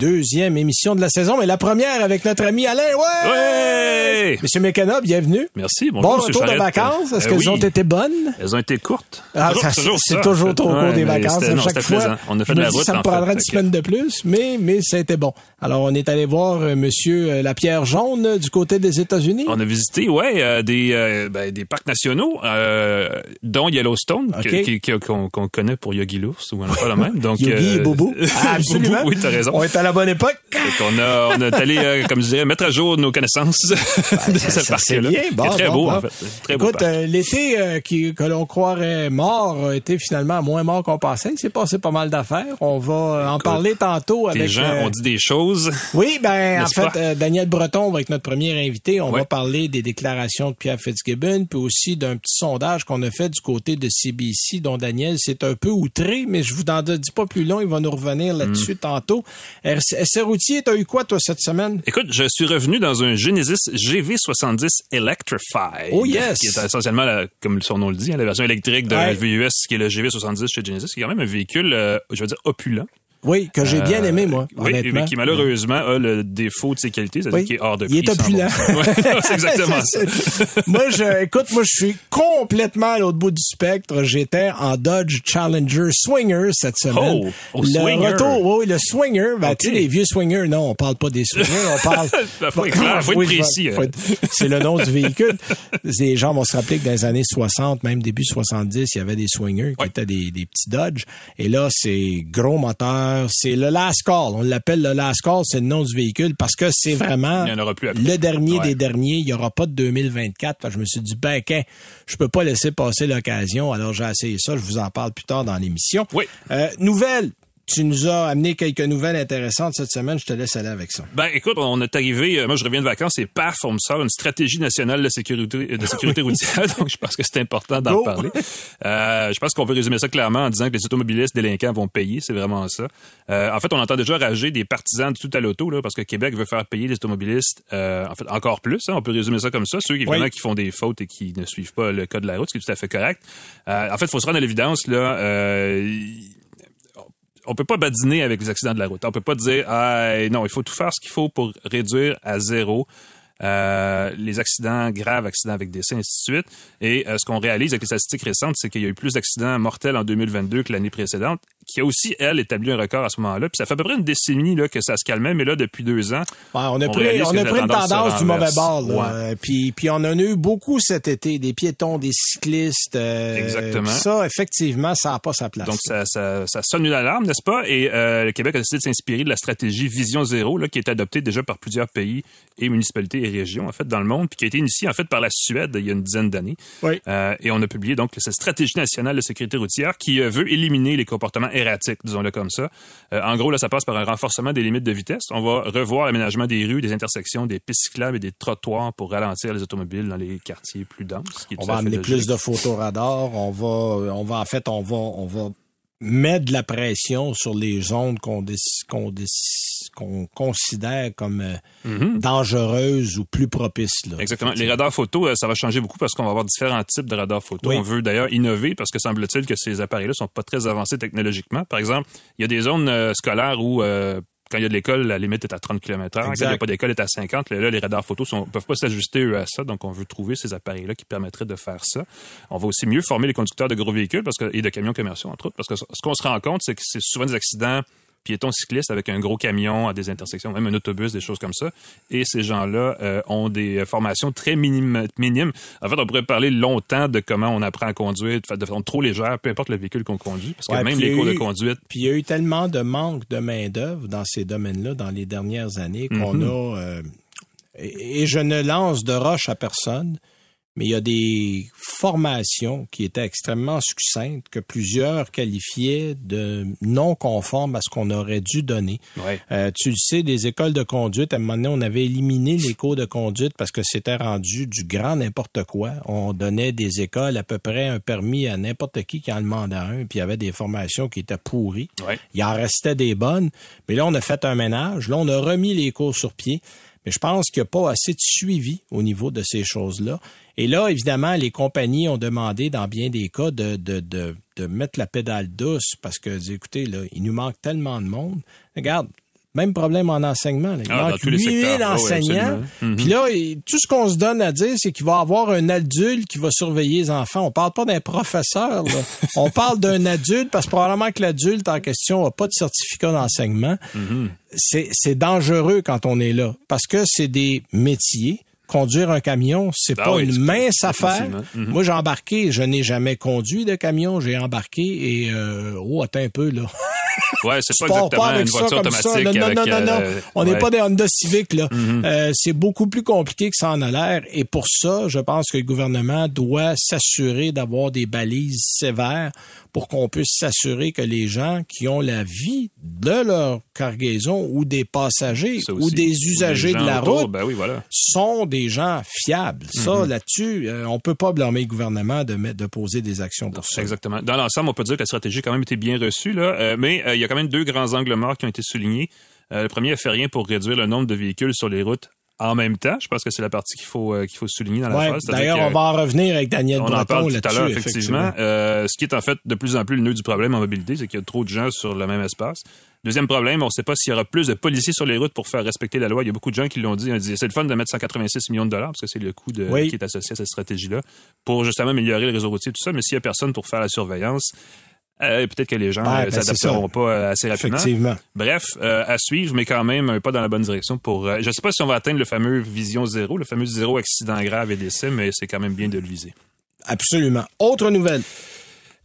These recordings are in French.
Deuxième émission de la saison, mais la première avec notre ami Alain. Ouais! Ouais! Monsieur McKenna, bienvenue. Merci. Bon Bonjour, Monsieur retour de vacances. Est-ce Euh, qu'elles oui. ont été bonnes? Elles ont été courtes. Ah, c'est toujours cours Ouais, des vacances. à chaque fois, plaisant. On a fait de la route. ça me en fait. prendrait une Fait que- semaine de plus, mais, mais ça a été bon. Alors, on est allé voir euh, Monsieur euh, la pierre jaune euh, du côté des États-Unis. On a visité, ouais, euh, des, euh, ben, des parcs nationaux, euh, dont Yellowstone, que- Ok. qui- qui- qu'on connaît pour Yogi l'ours, ou n'a pas le même. Donc, Yogi et Bobo. Ah, absolument. Bobo, oui, t'as raison. On est à la bonne époque. Qu'on a, on est allé, euh, comme je dirais, mettre à jour nos connaissances de ça, ce c'est parc-là. bien. Bon, C'est très bon, beau, bon. en fait. Très Écoute, euh, l'été euh, qui, que l'on croirait mort a été finalement moins mort qu'on pensait. Il s'est passé pas mal d'affaires. On va en parler tantôt avec... gens euh, ont dit des choses. Oui, ben en fait, Daniel Breton va être notre premier invité. On Ouais. va parler des déclarations de Pierre Fitzgibbon, puis aussi d'un petit sondage qu'on a fait du côté de CBC, dont Daniel s'est un peu outré, mais je vous en dis pas plus long. Il va nous revenir là-dessus Hmm. tantôt. RC Routier, t'as eu quoi toi cette semaine? Écoute, je suis revenu dans un Genesis GV70 Electrified. Oh, yes! Qui est essentiellement, la- comme son nom le dit, hein, la version électrique d'un Ouais. VUS qui est le GV70 chez Genesis, qui est quand même un véhicule, euh, je veux dire, opulent. Oui, que j'ai bien Euh, aimé moi, Oui, mais qui malheureusement a le défaut de ses qualités, c'est-à-dire Oui. qu'il est hors de Il prix. est opulent. Ouais, c'est exactement ça. Moi, je, écoute, moi, je suis complètement à l'autre bout du spectre. J'étais en Dodge Challenger Swinger cette semaine. Oh, le Swinger. retour, oui, le Swinger. Ben, Ok. tu sais, les vieux Swingers, non, on parle pas des Swingers, on parle. Faut être clair, faut être précis, hein. C'est le nom du véhicule. Les gens vont se rappeler que dans les années 60, même début 70, il y avait des Swingers qui Ouais. étaient des, des petits Dodge. Et là, c'est gros moteur. C'est le last call. On l'appelle le last call. C'est le nom du véhicule parce que c'est vraiment Il y en aura plus après. le dernier Ouais. des derniers. Il y aura pas de 2024. Fait que je me suis dit, ben, qu'un, je peux pas laisser passer l'occasion. Alors, j'ai essayé ça. Je vous en parle plus tard dans l'émission. Oui. Euh, nouvelle. Tu nous as amené quelques nouvelles intéressantes cette semaine. Je te laisse aller avec ça. Ben, écoute, on est arrivé, euh, moi je reviens de vacances et paf, on me sort une stratégie nationale de sécurité, de sécurité routière, donc je pense que c'est important d'en parler. Euh, je pense qu'on peut résumer ça clairement en disant que les automobilistes délinquants vont payer, c'est vraiment ça. Euh, en fait, on entend déjà rager des partisans de tout à l'auto, là, parce que Québec veut faire payer les automobilistes, euh, en fait, encore plus, hein, on peut résumer ça comme ça, ceux qui, qui font des fautes et qui ne suivent pas le code de la route, ce qui est tout à fait correct. Euh, en fait, il faut se rendre à l'évidence, là, euh, on peut pas badiner avec les accidents de la route. On peut pas dire ah non, il faut tout faire ce qu'il faut pour réduire à zéro euh, les accidents graves, accidents avec décès, ainsi de suite. Et euh, ce qu'on réalise avec les statistiques récentes, c'est qu'il y a eu plus d'accidents mortels en 2022 que l'année précédente, qui a aussi, elle, établi un record à ce moment-là. Puis ça fait à peu près une décennie là, que ça se calmait, mais là, depuis deux ans, Ouais, on a On pris, on a pris une tendance du mauvais bord. Ouais. Puis, puis on en a eu beaucoup cet été, des piétons, des cyclistes. euh, Exactement. Ça, effectivement, ça n'a pas sa place. Donc, ça, ça, ça sonne une alarme, n'est-ce pas? Et euh, le Québec a décidé de s'inspirer de la stratégie Vision Zéro, là, qui est adoptée déjà par plusieurs pays et municipalités et régions, en fait, dans le monde, puis qui a été initiée, en fait, par la Suède il y a une dizaine d'années. Oui. Euh, et on a publié, donc, cette stratégie nationale de sécurité routière qui veut éliminer les comportements erratiques, disons-le comme ça. Euh, en gros, là, ça passe par un renforcement des limites de vitesse. On va revoir l'aménagement des rues, des intersections, des pistes cyclables et des trottoirs pour ralentir les automobiles dans les quartiers plus denses. on va amener logique. plus de photoradars. On va, on va, en fait, on va, on va mettre de la pression sur les zones qu'on déc- qu'on déc- qu'on considère comme euh, dangereuses ou plus propices. Là. Exactement. Les radars photo, euh, ça va changer beaucoup parce qu'on va avoir différents types de radars photo. Oui. On veut d'ailleurs innover parce que semble-t-il que ces appareils-là sont pas très avancés technologiquement. Par exemple, il y a des zones euh, scolaires où euh, quand il y a de l'école, la limite est à 30 km heure. Quand il n'y a pas d'école, elle est à 50. Là, les radars photos ne peuvent pas s'ajuster eux à ça. Donc, on veut trouver ces appareils-là qui permettraient de faire ça. On va aussi mieux former les conducteurs de gros véhicules parce que, et de camions commerciaux, entre autres. Parce que ce qu'on se rend compte, c'est que c'est souvent des accidents piétons cyclistes avec un gros camion à des intersections, même un autobus, des choses comme ça. Et ces gens-là euh, ont des formations très minimes, minimes. En fait, on pourrait parler longtemps de comment on apprend à conduire de fa- de façon trop légère, peu importe le véhicule qu'on conduit, parce que Ouais, même les cours de conduite, Puis il y a eu tellement de manque de main-d'œuvre dans ces domaines-là dans les dernières années qu'on Mhm. a. euh, et, et je ne lance de roche à personne, mais il y a des formations qui étaient extrêmement succinctes que plusieurs qualifiaient de non conformes à ce qu'on aurait dû donner. Ouais. Euh, tu le sais, des écoles de conduite, à un moment donné, on avait éliminé les cours de conduite parce que c'était rendu du grand n'importe quoi. On donnait des écoles à peu près un permis à n'importe qui qui en demandait un, puis il y avait des formations qui étaient pourries. Ouais. Il en restait des bonnes, mais là, on a fait un ménage. Là, on a remis les cours sur pied. Mais je pense qu'il n'y a pas assez de suivi au niveau de ces choses-là. Et là, évidemment, les compagnies ont demandé, dans bien des cas, de, de, de, de mettre la pédale douce parce que, écoutez, là, il nous manque tellement de monde. Regarde, même problème en enseignement. Là. Il Ah, manque tous les 8000 secteurs. Ah oui, enseignants. Puis là, tout ce qu'on se donne à dire, c'est qu'il va y avoir un adulte qui va surveiller les enfants. On parle pas d'un professeur. Là. On parle d'un adulte parce que probablement que l'adulte en question n'a pas de certificat d'enseignement. Mhm. C'est c'est dangereux quand on est là parce que c'est des métiers. Conduire un camion, c'est Ah pas oui, une mince affaire. Mhm. Moi, j'ai embarqué, je n'ai jamais conduit de camion, j'ai embarqué et euh, oh, attends un peu là. Ouais, c'est pas exactement une voiture comme ça. automatique. Non, non, avec, non, non, non. euh, On n'est ouais. Pas des Honda Civic, là. Euh, c'est beaucoup plus compliqué que ça en a l'air. Et pour ça, je pense que le gouvernement doit s'assurer d'avoir des balises sévères pour qu'on puisse s'assurer que les gens qui ont la vie de leur cargaison ou des passagers ou des usagers de la autour, route Ben oui, voilà. sont des gens fiables. Ça, Mm-hmm. là-dessus, euh, on peut pas blâmer le gouvernement de, mettre, de poser des actions pour ça. Exactement. Dans l'ensemble, on peut dire que la stratégie a quand même été bien reçue, là, euh, mais euh, il y a quand même deux grands angles morts qui ont été soulignés. Euh, le premier a fait rien pour réduire le nombre de véhicules sur les routes en même temps. Je pense que c'est la partie qu'il faut euh, qu'il faut souligner dans la Ouais. C'est-à-dire D'ailleurs, on va en revenir avec Daniel on en parle tout à l'heure, effectivement. Euh, ce qui est en fait de plus en plus le nœud du problème en mobilité, c'est qu'il y a trop de gens sur le même espace. Deuxième problème, on ne sait pas s'il y aura plus de policiers sur les routes pour faire respecter la loi. Il y a beaucoup de gens qui l'ont dit. Ont dit, c'est le fun de mettre 186 millions de dollars, parce que c'est le coût de, Oui. qui est associé à cette stratégie-là, pour justement améliorer le réseau routier, tout ça. Mais s'il y a personne pour faire la surveillance, euh, peut-être que les gens Ouais, euh, ben, c'est s'adapteront pas euh, assez rapidement. Effectivement. Bref, euh, à suivre, mais quand même un pas dans la bonne direction pour. euh, je sais pas si on va atteindre le fameux vision zéro, le fameux zéro accident grave et décès, mais c'est quand même bien de le viser. Absolument. Autre nouvelle.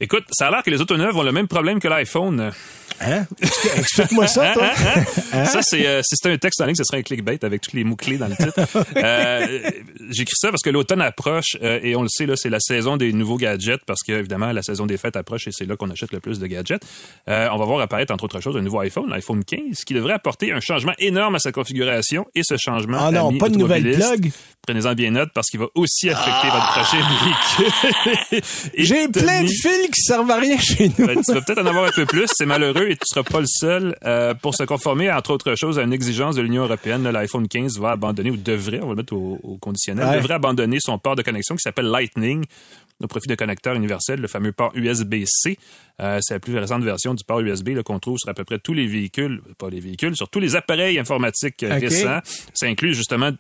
Écoute, ça a l'air que les neuves ont le même problème que l'iPhone. Hein? Explique-moi ça, Hein, toi. hein, hein? Ça, c'est euh, si c'était un texte en ligne, ce serait un clickbait avec tous les mots-clés dans le titre. Euh, J'écris ça parce que l'automne approche euh, et on le sait, là, c'est la saison des nouveaux gadgets parce que, évidemment, la saison des fêtes approche et c'est là qu'on achète le plus de gadgets. Euh, on va voir apparaître, entre autres choses, un nouveau iPhone, l'iPhone 15, qui devrait apporter un changement énorme à sa configuration et ce changement. Ah non, pas de nouvelle plug. Prenez-en bien note parce qu'il va aussi affecter votre prochain véhicule. Et J'ai plein de fils qui servent à rien chez nous. ben, tu vas peut-être en avoir un peu plus. C'est malheureux et tu seras pas le seul. Euh, pour se conformer, entre autres choses, à une exigence de l'Union européenne, l'iPhone 15 va abandonner, ou devrait, on va le mettre au, au conditionnel, Ouais. devrait abandonner son port de connexion qui s'appelle Lightning au profit de connecteur universel, le fameux port USB-C. Euh, c'est la plus récente version du port USB qu'on trouve sur à peu près tous les véhicules, pas les véhicules, sur tous les appareils informatiques récents. Ça inclut justement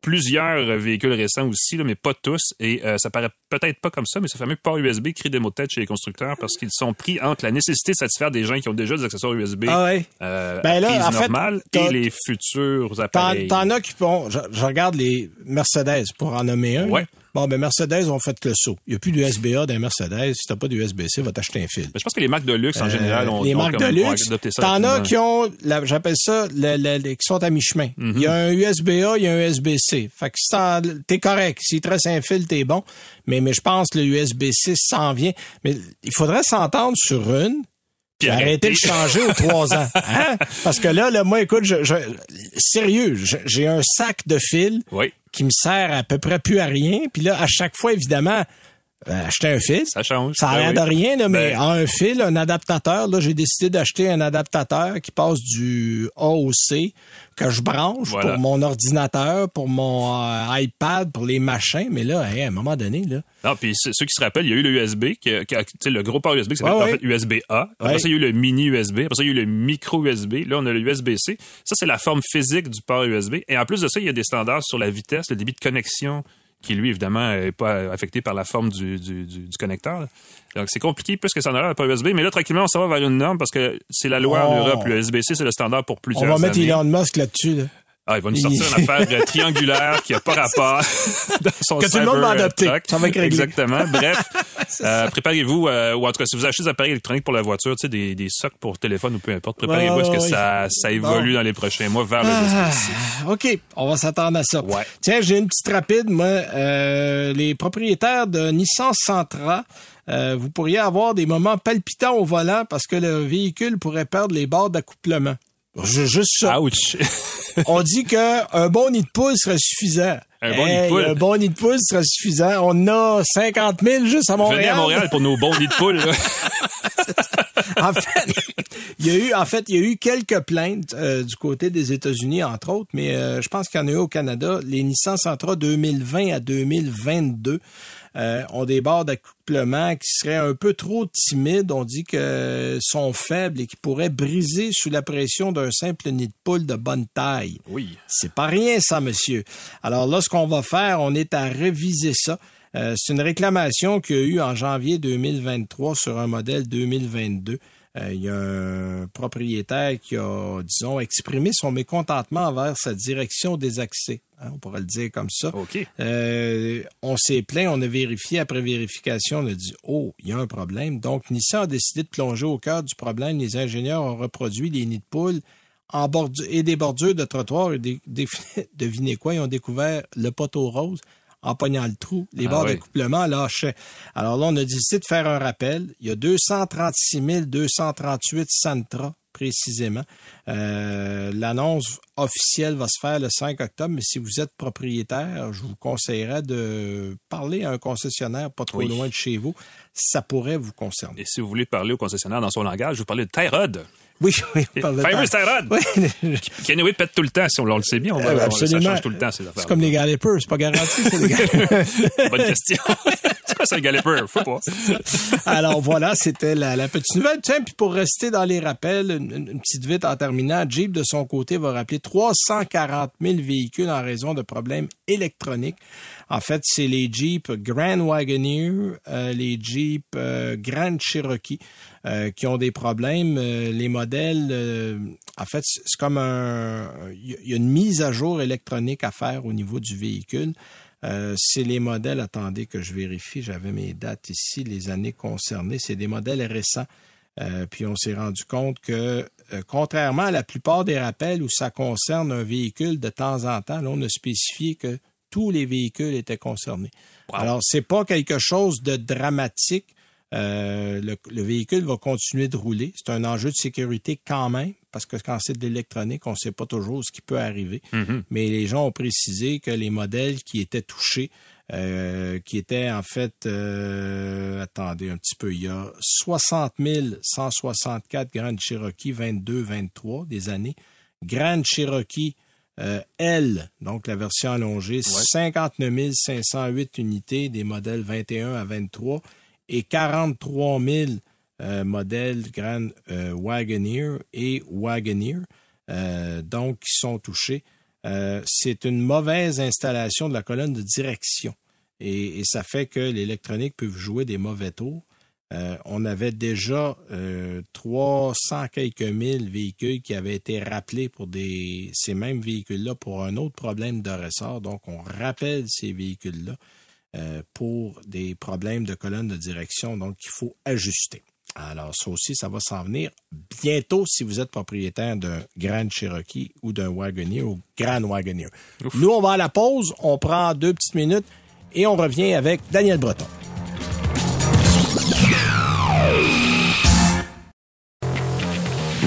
plusieurs véhicules récents aussi, là, mais pas tous. Et euh, ça paraît peut-être pas comme ça, mais ce fameux port USB crée des mots de tête chez les constructeurs parce qu'ils sont pris entre la nécessité de satisfaire des gens qui ont déjà des accessoires USB Ah ouais. euh, Ben là, en normale et les futurs appareils. t'en as qui bon, je, je regarde les Mercedes pour en nommer un. Ouais. Bon, ben Mercedes ont fait le saut. Il n'y a plus d'USB-A dans Mercedes. Si t'as pas d'USB-C, va t'acheter un fil. Mais je pense que les marques de luxe, en général, ont, Euh, les ont marques de ont luxe. adopté ça T'en as qui ont, j'appelle ça, le- le- le- qui sont à mi-chemin. Mhm. Il y a un USB-A, il y a un USB-C. Fait que si t'es correct. S'il te reste un fil, t'es bon. Mais, mais je pense que le USB-C s'en vient. Mais il faudrait s'entendre sur une. Puis arrêter de changer aux trois ans. Hein? Parce que là, là, moi, écoute, je, je- sérieux, j'ai un sac de fils Oui, qui me sert à peu près plus à rien. Puis là, à chaque fois, évidemment, acheter un fil. ça change. Ça a Ben l'air de rien, là, mais Ben- en un fil, un adaptateur, là, j'ai décidé d'acheter un adaptateur qui passe du A au C, que je branche Voilà. pour mon ordinateur, pour mon euh, iPad, pour les machins. Mais là, hey, à un moment donné, là, Non, puis ceux qui se rappellent, il y a eu le USB, qui, qui le gros port USB qui s'appelle Ouais, en ouais. fait USB-A. Après Ouais. ça, il y a eu le mini USB. Après ça, il y a eu le micro USB. Là, on a le USB-C. Ça, c'est la forme physique du port USB. Et en plus de ça, il y a des standards sur la vitesse, le débit de connexion, qui lui, évidemment, n'est pas affecté par la forme du, du, du- du connecteur. là. Donc, c'est compliqué plus que ça en a l'air, le port USB. Mais là, tranquillement, on s'en va vers une norme parce que c'est la loi en Oh. Europe. Le USB-C, c'est le standard pour on plusieurs va mettre années. Elon Musk là-dessus. Là. Ah, il va nous sortir une affaire triangulaire qui a pas rapport dans son Que tout le monde va adopter. Ça va être réglé. Exactement. Bref, euh, préparez-vous, euh, ou en tout cas, si vous achetez des appareils électroniques pour la voiture, tu sais, des, des socs pour téléphone ou peu importe, préparez-vous Ouais, à ce que ça, ça évolue dans les prochains mois vers le Ah, USB-C. OK, on va s'attendre à ça. Ouais. Tiens, j'ai une petite rapide. Moi, euh, les propriétaires de Nissan Sentra, euh, vous pourriez avoir des moments palpitants au volant parce que le véhicule pourrait perdre les barres d'accouplement. Juste ça. Ouch! On dit qu'un bon nid de poule serait suffisant. Un bon nid de poule. Un bon nid de poule serait suffisant. On a 50 000 juste à Montréal. Venez à Montréal pour nos bons nids de poule. en fait, il y a eu, en fait, il y a eu quelques plaintes euh, du côté des États-Unis, entre autres, mais euh, je pense qu'il y en a eu au Canada. Les Nissan Sentra 2020 à 2022 euh, ont des barres d'accouplement qui seraient un peu trop timides. On dit que sont faibles et qui pourraient briser sous la pression d'un simple nid de poule de bonne taille. Oui. C'est pas rien, ça, monsieur. Alors là, ce qu'on va faire, on est à réviser ça. Euh, c'est une réclamation qu'il y a eu en janvier 2023 sur un modèle 2022. Euh, il y a un propriétaire qui a, disons, exprimé son mécontentement envers sa direction des accès. hein, on pourrait le dire comme ça. OK. Euh, on s'est plaint, on a vérifié. Après vérification, on a dit Oh, il y a un problème. Donc, Nissan a décidé de plonger au cœur du problème. Les ingénieurs ont reproduit les nids de poules en et des bordures de trottoir. Et des, des- devinez quoi, ils ont découvert le poteau rose en pognant le trou. Les Ah barres oui. d'accouplement lâchaient. Alors là, on a décidé de faire un rappel. Il y a 236 238 Sentra précisément. Euh, L'annonce officielle va se faire le 5 octobre, mais si vous êtes propriétaire, je vous conseillerais de parler à un concessionnaire pas trop Oui. loin de chez vous. Ça pourrait vous concerner. Et si vous voulez parler au concessionnaire dans son langage, je vous parlez de Tyrod. Oui, oui, on parle de Famous temps. Tyrod! Oui, pète tout le temps, si on, on le sait bien. On va, Euh, on- ça absolument. change tout le temps, ces affaires. c'est comme les galipers, c'est pas garanti. c'est les galipers. Bonne question. c'est quoi ça, un galloper? Faut pas. Alors voilà, c'était la, la petite nouvelle. Tiens, puis pour rester dans les rappels, une, une- une petite vite en terminant, Jeep de son côté va rappeler 340 000 véhicules en raison de problèmes électroniques. En fait, c'est les Jeep Grand Wagoneer, euh, les Jeep euh, Grand Cherokee euh, qui ont des problèmes. Euh, les modèles, euh, en fait, c'est comme un, il y a- il y a une mise à jour électronique à faire au niveau du véhicule. Euh, c'est les modèles, attendez que je vérifie, j'avais mes dates ici, les années concernées, c'est des modèles récents. Euh, puis on s'est rendu compte que, euh, contrairement à la plupart des rappels où ça concerne un véhicule de temps en temps, là, on a spécifié que tous les véhicules étaient concernés. Alors, c'est pas quelque chose de dramatique. Euh, le, le véhicule va continuer de rouler. C'est un enjeu de sécurité quand même, parce que quand c'est de l'électronique, on ne sait pas toujours ce qui peut arriver. Mais les gens ont précisé que les modèles qui étaient touchés, euh, qui étaient en fait, euh, attendez un petit peu, il y a 60 164 Grand Cherokee 22-23 des années. Grand Cherokee euh, L, donc la version allongée, 59 508 unités des modèles 21 à 23 et 43 000 euh, modèles Grand euh, Wagoneer et Wagoneer, euh, donc qui sont touchés. Euh, c'est une mauvaise installation de la colonne de direction et, et ça fait que l'électronique peut jouer des mauvais tours. Euh, on avait déjà euh, 300 quelques mille véhicules qui avaient été rappelés pour des, ces mêmes véhicules-là pour un autre problème de ressort. Donc, on rappelle ces véhicules-là euh, pour des problèmes de colonne de direction, donc il faut ajuster. Alors, ça aussi, ça va s'en venir bientôt si vous êtes propriétaire d'un Grand Cherokee ou d'un Wagoneer ou Grand Wagoneer. Nous, on va à la pause, on prend deux petites minutes et on revient avec Daniel Breton. Yeah.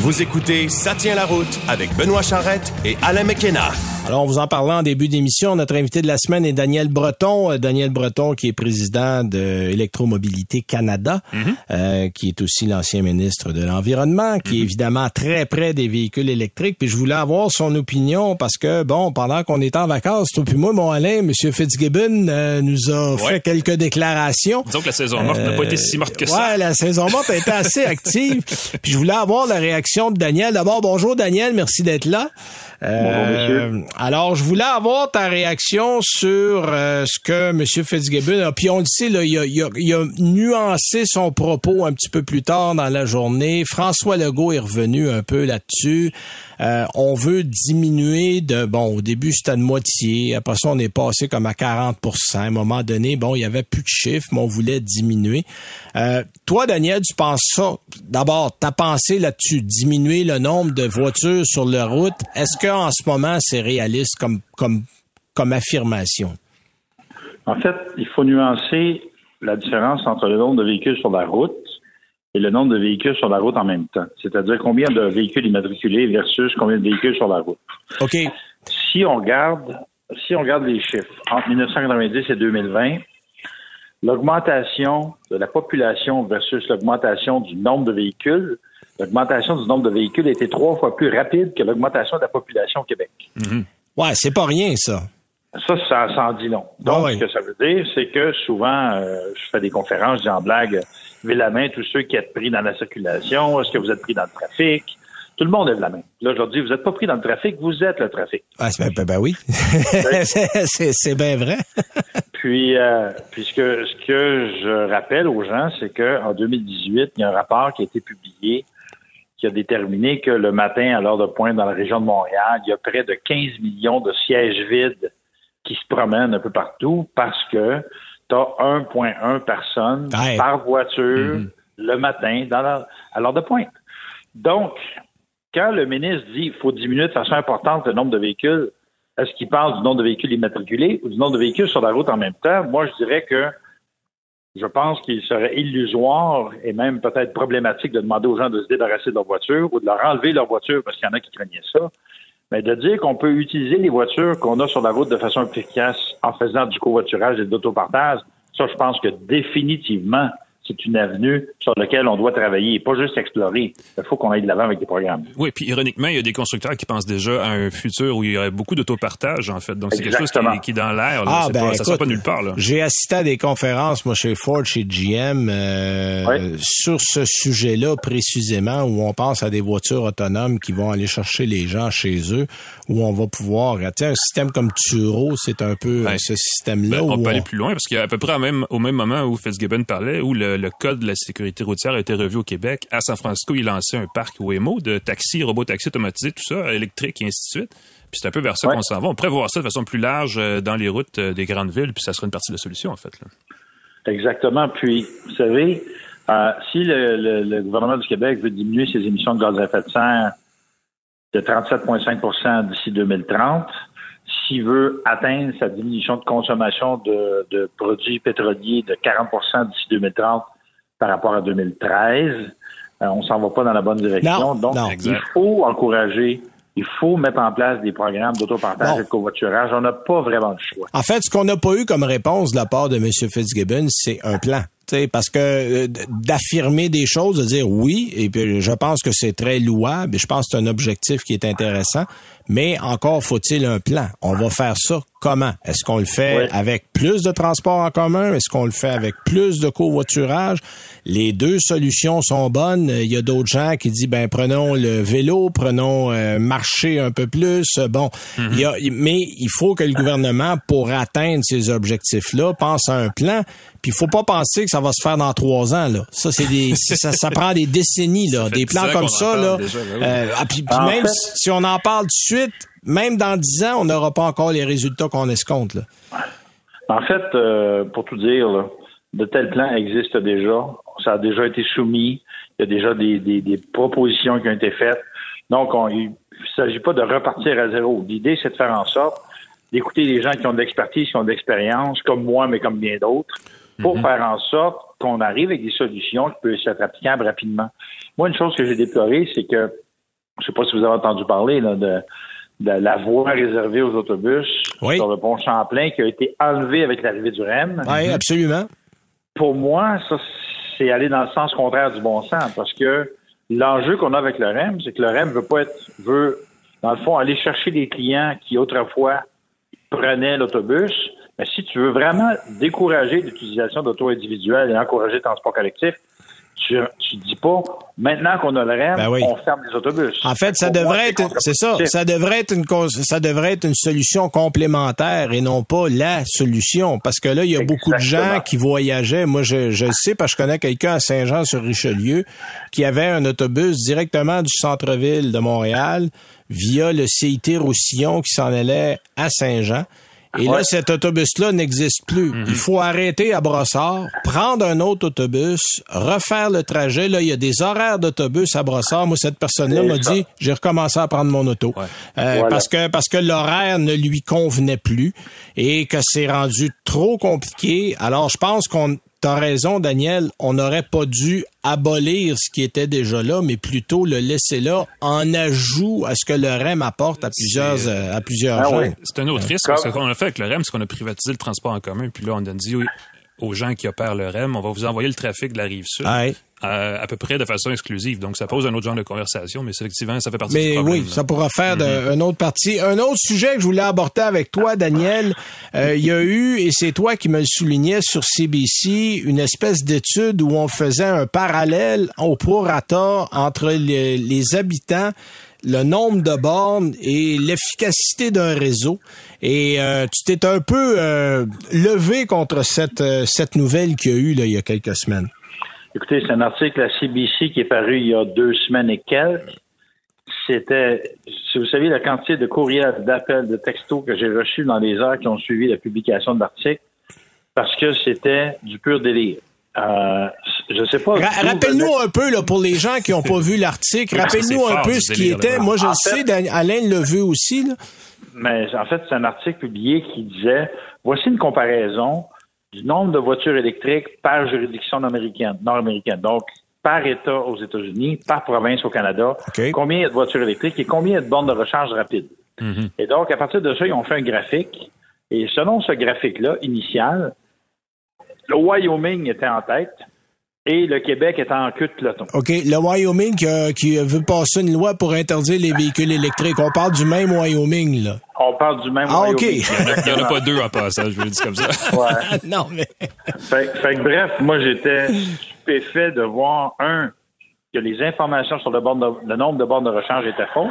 Vous écoutez Ça tient la route avec Benoît Charrette et Alain McKenna. Alors, on vous en parlant en début d'émission, notre invité de la semaine est Daniel Breton. Euh, Daniel Breton, qui est président de Électromobilité Canada, euh, qui est aussi l'ancien ministre de l'Environnement, qui est évidemment très près des véhicules électriques. Puis je voulais avoir son opinion parce que, bon, pendant qu'on était en vacances, toi puis moi, mon Alain, M. Fitzgibbon euh, nous a Ouais. fait quelques déclarations. Disons que la saison morte n'a pas été si morte que ça. Ouais, la saison morte a été assez active. Puis je voulais avoir la réaction de Daniel. D'abord, bonjour Daniel, merci d'être là. Euh, alors, je voulais avoir ta réaction sur euh, ce que M. Fitzgibbon a. Puis on le sait, là, il, a, il, a, il, a, nuancé son propos un petit peu plus tard dans la journée. François Legault est revenu un peu là-dessus. Euh, on veut diminuer de, bon, au début c'était de moitié, après ça on est passé comme à 40 À un moment donné, bon, il y avait plus de chiffres, mais on voulait diminuer. Euh, toi, Daniel, tu penses ça? D'abord, ta pensée là-dessus, diminuer le nombre de voitures sur la route, est-ce qu'en ce moment c'est réaliste comme, comme, comme affirmation? En fait, il faut nuancer la différence entre le nombre de véhicules sur la route et le nombre de véhicules sur la route en même temps. C'est-à-dire combien de véhicules immatriculés versus combien de véhicules sur la route. OK. Si on regarde, si on regarde les chiffres, entre 1990 et 2020, l'augmentation de la population versus l'augmentation du nombre de véhicules, l'augmentation du nombre de véhicules a été trois fois plus rapide que l'augmentation de la population au Québec. Mm-hmm. Ouais, c'est pas rien, ça. Ça, ça, s'en dit long. Donc, ce que ça veut dire, c'est que souvent, euh, je fais des conférences, je dis en blague, levez la main tous ceux qui êtes pris dans la circulation, est-ce que vous êtes pris dans le trafic? Tout le monde lève la main. Là, je leur dis, vous n'êtes pas pris dans le trafic, vous êtes le trafic. Ah, ben, ben, ben oui. c'est bien vrai. puis, euh, puis ce, que, ce que je rappelle aux gens, c'est qu'en 2018, il y a un rapport qui a été publié qui a déterminé que le matin, à l'heure de pointe dans la région de Montréal, il y a près de 15 millions de sièges vides qui se promènent un peu partout parce que tu as 1,1 personnes par voiture mm-hmm. le matin dans à l'heure de pointe. Donc, quand le ministre dit qu'il faut diminuer de façon importante le nombre de véhicules, est-ce qu'il parle du nombre de véhicules immatriculés ou du nombre de véhicules sur la route en même temps? Moi, je dirais que je pense qu'il serait illusoire et même peut-être problématique de demander aux gens de se débarrasser de leur voiture ou de leur enlever leur voiture parce qu'il y en a qui craignaient ça. Mais de dire qu'on peut utiliser les voitures qu'on a sur la route de façon efficace en faisant du covoiturage et de l'autopartage, ça, je pense que définitivement, c'est une avenue sur laquelle on doit travailler, pas juste explorer. Il faut qu'on aille de l'avant avec des programmes. Oui, puis ironiquement, il y a des constructeurs qui pensent déjà à un futur où il y aurait beaucoup d'autopartage, en fait. Donc, c'est quelque chose qui est, dans l'air. Ah, ben, ça ne pas nulle part. J'ai assisté à des conférences, moi, chez Ford, chez GM, euh, sur ce sujet-là précisément, où on pense à des voitures autonomes qui vont aller chercher les gens chez eux, où on va pouvoir... Tu un système comme Turo, c'est un peu ce système-là. Ben, on peut aller plus loin, parce qu'il y a à peu près même, au même moment où Fitzgibbon parlait, où le, le code de la sécurité routière a été revu au Québec. À San Francisco, il lançait un parc Waymo de taxis, robots taxis automatisés, tout ça, électriques et ainsi de suite. Puis c'est un peu vers ça qu'on s'en va. On pourrait voir ça de façon plus large euh, dans les routes euh, des grandes villes, puis ça serait une partie de la solution, en fait. Exactement. Puis, vous savez, euh, si le, gouvernement du Québec veut diminuer ses émissions de gaz à effet de serre de 37,5% d'ici 2030, s'il veut atteindre sa diminution de consommation de, de produits pétroliers de 40% d'ici 2030 par rapport à 2013. Euh, on s'en va pas dans la bonne direction. Donc, il faut encourager il faut mettre en place des programmes d'autopartage et de covoiturage. On n'a pas vraiment le choix. En fait, ce qu'on n'a pas eu comme réponse de la part de M. Fitzgibbon, c'est un plan parce que euh, d'affirmer des choses, de dire oui, et puis je pense que c'est très louable, et je pense que c'est un objectif qui est intéressant, mais encore faut-il un plan. On va faire ça comment? Est-ce qu'on le fait avec plus de transport en commun? Est-ce qu'on le fait avec plus de covoiturage? Les deux solutions sont bonnes. Il y a d'autres gens qui disent, ben, prenons le vélo, prenons euh, marcher un peu plus. Bon, il y a, mais il faut que le gouvernement, pour atteindre ces objectifs-là, pense à un plan. Puis il faut pas penser que ça va se faire dans trois ans. Là. Ça, c'est des, ça, prend des décennies. Là. Des plans comme ça. Là. Ben euh, ah, puis, même si on en parle tout de suite, même dans dix ans, on n'aura pas encore les résultats qu'on escompte. Là. En fait, euh, pour tout dire, là, de tels plans existent déjà. Ça a déjà été soumis. Il y a déjà des, des, des propositions qui ont été faites. Donc, on, il ne s'agit pas de repartir à zéro. L'idée, c'est de faire en sorte d'écouter les gens qui ont de l'expertise, qui ont de l'expérience, comme moi, mais comme bien d'autres, pour mhm. faire en sorte qu'on arrive avec des solutions qui peuvent être applicables rapidement. Moi, une chose que j'ai déplorée, c'est que, je ne sais pas si vous avez entendu parler là, de, la voie réservée aux autobus sur le pont Champlain qui a été enlevée avec l'arrivée du REM. Oui, absolument. Pour moi, ça, c'est aller dans le sens contraire du bon sens parce que l'enjeu qu'on a avec le REM, c'est que le REM veut pas être, veut, dans le fond, aller chercher des clients qui autrefois prenaient l'autobus mais si tu veux vraiment décourager l'utilisation d'auto individuelles et encourager le transport collectif, tu, tu dis pas, maintenant qu'on a le REM, Ben oui. on ferme les autobus. En fait, ça devrait être, c'est ça, ça devrait être une cause, ça devrait être une solution complémentaire et non pas la solution. Parce que là, il y a beaucoup de gens qui voyageaient. Moi, je, je le sais parce que je connais quelqu'un à Saint-Jean-sur-Richelieu qui avait un autobus directement du centre-ville de Montréal via le CIT Roussillon qui s'en allait à Saint-Jean. Et là, cet autobus-là n'existe plus. Il faut arrêter à Brossard, prendre un autre autobus, refaire le trajet. Là, il y a des horaires d'autobus à Brossard. Moi, cette personne-là m'a dit, j'ai recommencé à prendre mon auto. Ouais. Euh, Voilà. Parce que parce que l'horaire ne lui convenait plus et que c'est rendu trop compliqué. Alors, je pense qu'on T'as raison, Daniel. On n'aurait pas dû abolir ce qui était déjà là, mais plutôt le laisser là en ajout à ce que le REM apporte à plusieurs, euh, à plusieurs Ah gens. oui. C'est un autre risque. Comme- parce que Ce qu'on a fait avec le REM, c'est qu'on a privatisé le transport en commun. Puis là, on a dit aux gens qui opèrent le REM, on va vous envoyer le trafic de la rive sud. Euh, à peu près de façon exclusive. Donc, ça pose un autre genre de conversation, mais effectivement, ça fait partie Mais du problème. oui, ça pourra faire une autre partie. Un autre sujet que je voulais aborder avec toi, Daniel, euh, il y a eu, et c'est toi qui me le soulignais sur CBC, une espèce d'étude où on faisait un parallèle au prorata entre les, les habitants le nombre de bornes et l'efficacité d'un réseau. Et euh, tu t'es un peu euh, levé contre cette, cette nouvelle qu'il y a eu là, il y a quelques semaines. Écoutez, c'est un article à CBC qui est paru il y a deux semaines et quelques. C'était, si vous savez, la quantité de courriels, d'appels, de textos que j'ai reçus dans les heures qui ont suivi la publication de l'article, parce que c'était du pur délire. Euh, je sais pas. Ra- Rappelle-nous un peu, là, pour les gens qui n'ont pas vu l'article, rappelle-nous un peu ce qui était. Moi, je En le sais, fait- Alain le veut aussi. Là. Mais en fait, c'est un article publié qui disait voici une comparaison du nombre de voitures électriques par juridiction nord-américaine. nord-américaine. Donc, par État aux États-Unis, par province au Canada, combien il y a de voitures électriques et combien il y a de bornes de recharge rapide. Et donc, à partir de ça, ils ont fait un graphique. Et selon ce graphique-là, initial, le Wyoming était en tête et le Québec était en queue de peloton. OK. Le Wyoming qui, a- qui veut passer une loi pour interdire les véhicules électriques. On parle du même Wyoming, là. On parle du même Ah, OK. Wyoming. Il n'y en a pas deux en passant, je veux le dire comme ça. Ouais. non, mais. Fait, fait que bref, moi j'étais stupéfait de voir un que les informations sur le, borne de- le nombre de bornes de recharge étaient fausses,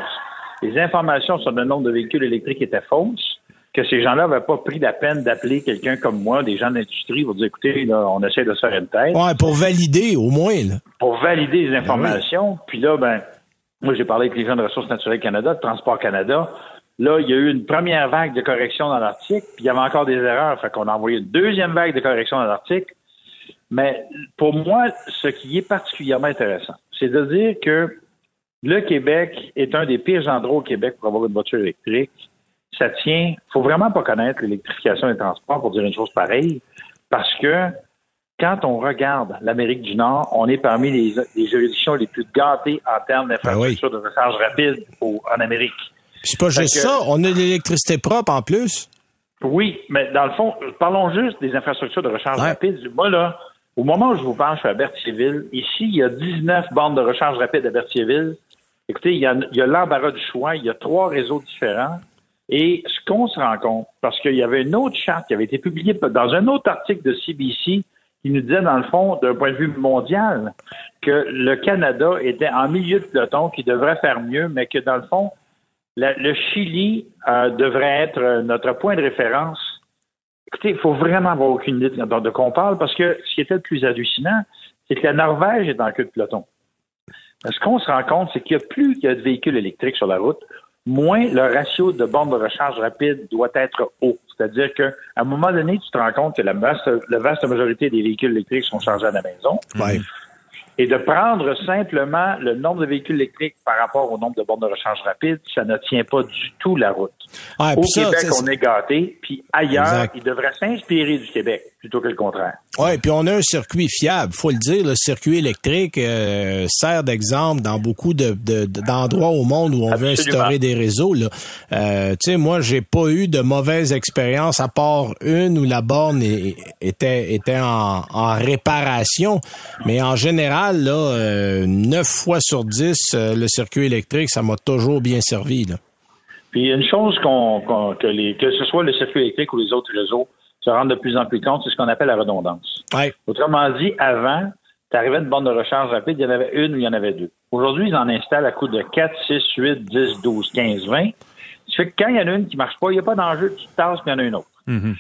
les informations sur le nombre de véhicules électriques étaient fausses, que ces gens-là n'avaient pas pris la peine d'appeler quelqu'un comme moi, des gens d'industrie, pour dire écoutez, là, on essaie de se faire une tête, Ouais, pour valider, au moins, là. pour valider les informations. Puis là, ben, moi j'ai parlé avec les gens de Ressources naturelles Canada, de Transport Canada. Là, il y a eu une première vague de correction dans l'article, puis il y avait encore des erreurs. Fait qu'on a envoyé une deuxième vague de correction dans l'article. Mais pour moi, ce qui est particulièrement intéressant, c'est de dire que le Québec est un des pires endroits au Québec pour avoir une voiture électrique. Ça tient. faut vraiment pas connaître l'électrification des transports pour dire une chose pareille, parce que quand on regarde l'Amérique du Nord, on est parmi les, les juridictions les plus gâtées en termes d'infrastructures de recharge rapide au- en Amérique. C'est pas juste que- ça. On a de l'électricité propre en plus. Oui, mais dans le fond, parlons juste des infrastructures de recharge Ouais. rapide. Moi, là, au moment où je vous parle, je suis à Berthierville. Ici, il y a 19 bandes de recharge rapide à Berthierville. Écoutez, il y a l'embarras du choix. Il y a trois réseaux différents. Et ce qu'on se rend compte, parce qu'il y avait une autre charte qui avait été publiée dans un autre article de CBC qui nous disait, dans le fond, d'un point de vue mondial, que le Canada était en milieu de peloton, qui devrait faire mieux, mais que dans le fond, le Chili euh, devrait être notre point de référence. Écoutez, il faut vraiment avoir aucune idée de, de quoi on parle, parce que ce qui était le plus hallucinant, c'est que la Norvège est en queue de peloton. Ce qu'on se rend compte, c'est qu'il y a plus a de véhicules électriques sur la route, moins le ratio de bornes de recharge rapide doit être haut. C'est-à-dire qu'à un moment donné, tu te rends compte que la vaste, la vaste majorité des véhicules électriques sont chargés à la maison Ouais. et de prendre simplement le nombre de véhicules électriques par rapport au nombre de bornes de recharge rapide, ça ne tient pas du tout la route. Ouais, Au ça, Québec, on est gâté, puis ailleurs, Exact. ils devraient s'inspirer du Québec plutôt que le contraire. Ouais, puis on a un circuit fiable, faut le dire. Le circuit électrique euh, sert d'exemple dans beaucoup de, de- de- d'endroits au monde où on veut instaurer des réseaux. Là. Euh, tu sais, moi, j'ai pas eu de mauvaise expérience à part une où la borne était était en, en réparation. Mais en général, là, euh, 9 fois sur 10, euh, le circuit électrique, ça m'a toujours bien servi. Là. Puis une chose qu'on, qu'on- que, les, que ce soit le circuit électrique ou les autres réseaux se rendent de plus en plus compte, c'est ce qu'on appelle la redondance. Ouais. Autrement dit, avant, tu arrivais une borne de recharge rapide, il y en avait une ou il y en avait deux. Aujourd'hui, ils en installent à coup de 4, 6, 8, 10, 12, 15, 20. Ça fait que quand il y en a une qui marche pas, il n'y a pas d'enjeu, tu te tasses, puis il y en a une autre.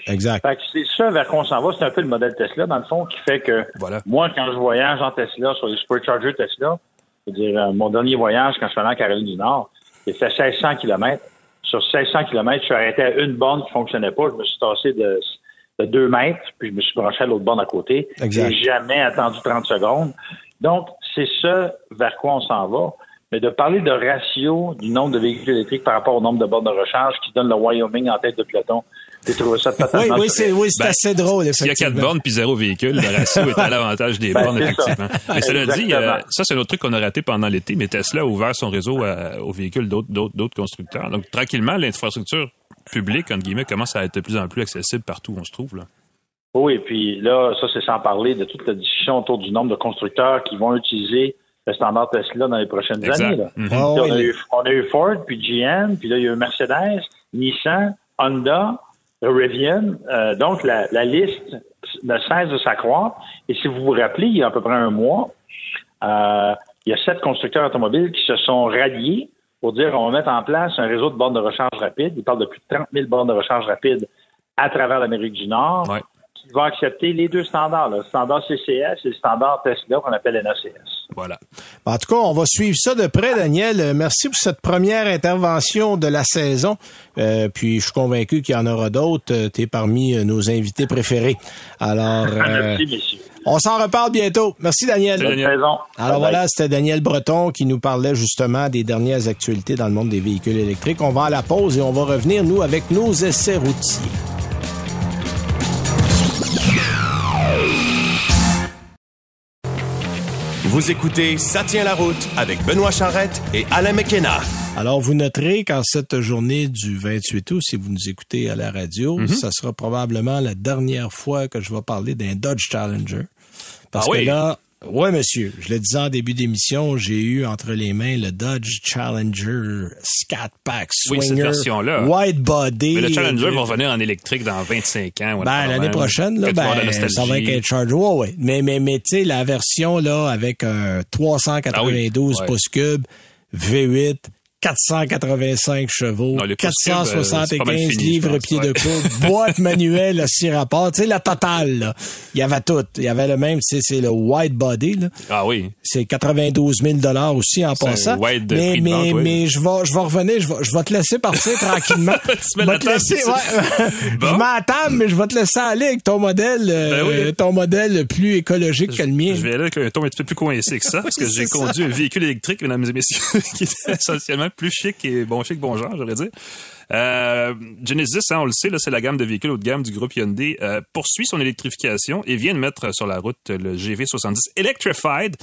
Exact. Fait que c'est ça vers quoi on s'en va. C'est un peu le modèle Tesla, dans le fond, qui fait que Voilà. moi, quand je voyage en Tesla, sur les superchargers Tesla, c'est-à-dire euh, mon dernier voyage, quand je suis allé en Caroline du Nord, j'ai fait 1600 km. Sur 1600 km, je suis arrêté à une borne qui fonctionnait pas. Je me suis tassé de, de 2 mètres, puis je me suis branché à l'autre borne à côté. J'ai jamais attendu 30 secondes. Donc, c'est ça vers quoi on s'en va. Mais de parler de ratio du nombre de véhicules électriques par rapport au nombre de bornes de recharge qui donne le Wyoming en tête de peloton, j'ai trouvé ça Oui, totalement oui, c'est oui, c'est Ben, assez drôle, S'il y a quatre effectivement. bornes puis zéro véhicule, le ratio est à l'avantage des Ben, bornes, c'est ça. effectivement. Mais cela dit, euh, ça, c'est un autre truc qu'on a raté pendant l'été, mais Tesla a ouvert son réseau à- aux véhicules d'autres, d'autres, d'autres constructeurs. Donc, tranquillement, l'infrastructure publique, entre guillemets, commence à être de plus en plus accessible partout où on se trouve, là. Oui, et puis là, ça, c'est sans parler de toute la discussion autour du nombre de constructeurs qui vont utiliser le standard Tesla dans les prochaines Exact. années. Là. Mhm. Ah on, a eu, on a eu Ford, puis GM, puis là, il y a eu Mercedes, Nissan, Honda, Rivian. Euh, donc, la, la liste ne cesse de s'accroître. Et si vous vous rappelez, il y a à peu près un mois, euh, il y a sept constructeurs automobiles qui se sont ralliés pour dire on va mettre en place un réseau de bornes de recharge rapide. Ils parlent de plus de 30 000 bornes de recharge rapide à travers l'Amérique du Nord Ouais. qui va accepter les deux standards, là, le standard CCS et le standard Tesla qu'on appelle NACS. Voilà. En tout cas, on va suivre ça de près, Daniel. Euh, Merci pour cette première intervention de la saison. Euh, puis je suis convaincu qu'il y en aura d'autres. tu es parmi euh, nos invités préférés. Alors, euh, Merci, messieurs. on s'en reparle bientôt. Merci, Daniel. Daniel. saison. Alors voilà, c'était Daniel Breton qui nous parlait justement des dernières actualités dans le monde des véhicules électriques. On va à la pause et on va revenir, nous, avec nos essais routiers. Vous écoutez Ça tient la route avec Benoît Charrette et Alain McKenna. Alors, vous noterez qu'en cette journée du 28 août, si vous nous écoutez à la radio, Mhm. ça sera probablement la dernière fois que je vais parler d'un Dodge Challenger. Parce Ah que là, ouais, monsieur, je le disais en début d'émission, j'ai eu entre les mains le Dodge Challenger Scat Pack Oui, Swinger. cette version-là. Wide body. Mais le Challenger Euh, va revenir en électrique dans 25 ans. Ben, l'année prochaine, là, ben, ça va être un Charger. Ouais, ouais. Mais, mais, mais, tu sais, la version, là, avec un 392 Ah oui, ouais. pouces cubes, V8, 485 chevaux, Non, le pouce cube, euh, c'est pas 475 mal fini, je livres pense, pieds de ouais. coude, boîte manuelle à six rapports, tu sais, la totale, là. Il y avait tout. Il y avait le même, c'est, c'est le wide body, là. Ah oui. C'est 92 000 dollars aussi en passant. wide de mais de mais, vente, oui. mais je vais je vais revenir, je vais, je vais te laisser partir tranquillement. Tu mets Je la vais te laisser, ouais. Bon? Je m'attends, mais je vais te laisser aller avec ton modèle, euh, Ben oui. ton modèle plus écologique que le mien. Je vais aller avec un ton un petit peu plus coincé que ça, parce que j'ai conduit un véhicule électrique, mesdames et messieurs, qui était essentiellement plus chic et bon chic, bon genre, j'aurais dire. Euh, Genesis, hein, on le sait, là, c'est la gamme de véhicules haut de gamme du groupe Hyundai, euh, poursuit son électrification et vient de mettre sur la route le GV70 Electrified.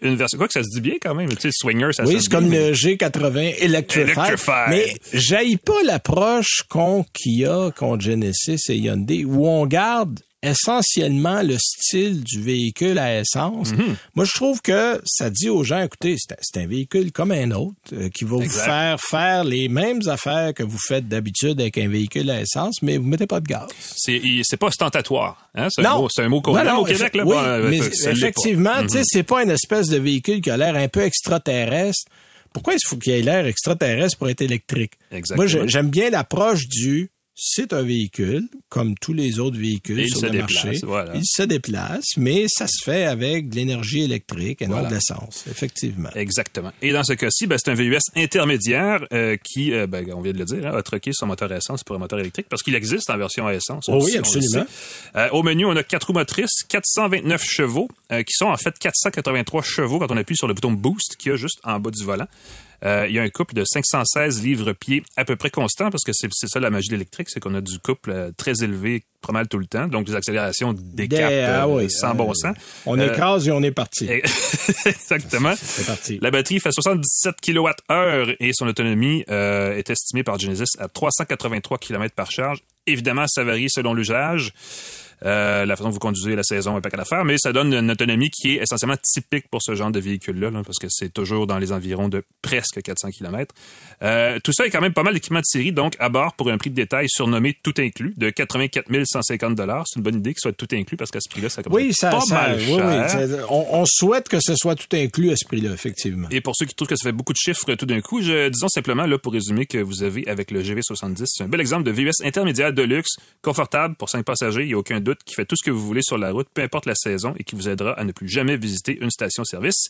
Une version, quoi que ça se dit bien quand même, tu sais, Swinger, ça Oui, dit c'est comme mais- le G80 Electrified. Electrified. Mais j'aille pas l'approche qu'ont Kia, qu'ont Genesis et Hyundai, où on garde essentiellement le style du véhicule à essence. Mhm. Moi, je trouve que ça dit aux gens, écoutez, c'est un, véhicule comme un autre euh, qui va vous faire faire les mêmes affaires que vous faites d'habitude avec un véhicule à essence, mais vous mettez pas de gaz. C'est, pas ostentatoire. Hein? C'est, un mot, c'est un mot qu'on au Québec. Là, oui, Bon, euh, mais ça- effectivement, tu sais, Mhm. c'est pas une espèce de véhicule qui a l'air un peu extraterrestre. Pourquoi il faut qu'il ait l'air extraterrestre pour être électrique? Exactement. Moi, j'aime bien l'approche du c'est un véhicule, comme tous les autres véhicules il sur se le déplace, marché. voilà. Il se déplace, mais ça se fait avec de l'énergie électrique et non de l'essence, effectivement. Exactement. Et dans ce cas-ci, ben, c'est un VUS intermédiaire euh, qui, euh, ben, on vient de le dire, hein, a troqué son moteur à essence pour un moteur électrique parce qu'il existe en version à essence. Oh oui, absolument. Euh, au menu, on a quatre roues motrices, 429 chevaux, qui sont en fait 483 chevaux quand on appuie sur le bouton Boost qui est juste en bas du volant. Euh, il y a un couple de 516 livres-pieds à peu près constant parce que c'est ça la magie de l'électrique, c'est qu'on a du couple euh, très élevé pas mal tout le temps, donc les accélérations décapent ah euh, oui, sans bon sens. On Euh, écrase et on est parti. Exactement. C'est parti. La batterie fait 77 kWh et son autonomie euh, est estimée par Genesis à 383 km par charge. Évidemment, ça varie selon l'usage. Euh, la façon dont vous conduisez la saison, un paquet d'affaires, mais ça donne une autonomie qui est essentiellement typique pour ce genre de véhicule-là, parce que c'est toujours dans les environs de presque 400 km. Euh, tout ça est quand même pas mal d'équipement de série, donc à bord pour un prix de détail surnommé tout inclus de 84 150 C'est une bonne idée qu'il soit tout inclus parce qu'à ce prix-là, ça commence Oui, ça, pas ça- mal oui, cher. oui, c'est- on, on souhaite que ce soit tout inclus à ce prix-là, effectivement. Et pour ceux qui trouvent que ça fait beaucoup de chiffres tout d'un coup, je, disons simplement, là, pour résumer, que vous avez avec le GV70, c'est un bel exemple de VUS intermédiaire de luxe, confortable pour cinq passagers, il n'y a aucun qui fait tout ce que vous voulez sur la route, peu importe la saison, et qui vous aidera à ne plus jamais visiter une station-service.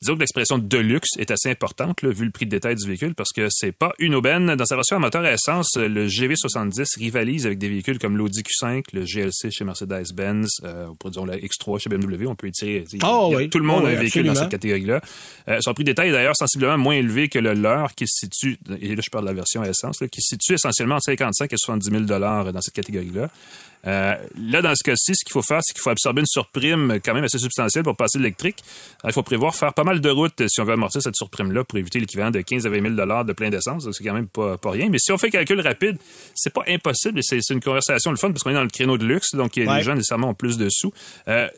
Disons que l'expression de luxe est assez importante, là, vu le prix de détail du véhicule, parce que c'est pas une aubaine. Dans sa version à moteur à essence, le GV70 rivalise avec des véhicules comme l'Audi Q5, le GLC chez Mercedes-Benz, euh, disons la X3 chez BMW. On peut y tirer. y Ah y a oui. Tout le monde Ah a un oui, véhicule dans cette catégorie-là. Euh, son prix de détail est d'ailleurs sensiblement moins élevé que le leur, qui se situe, et là je parle de la version à essence, là, qui se situe essentiellement entre 55 et 70 000 dollars dans cette catégorie-là. Euh, là, dans ce cas-ci, ce qu'il faut faire, c'est qu'il faut absorber une surprime quand même assez substantielle pour passer l'électrique. Alors, Il faut prévoir faire pas mal de routes si on veut amortir cette surprime-là pour éviter l'équivalent de 15 à 20 000 dollars de plein d'essence. C'est quand même pas, pas rien. Mais si on fait calcul rapide, c'est pas impossible c'est une conversation le fun parce qu'on est dans le créneau de luxe, donc Ouais. des gens nécessairement ont plus de sous. Euh,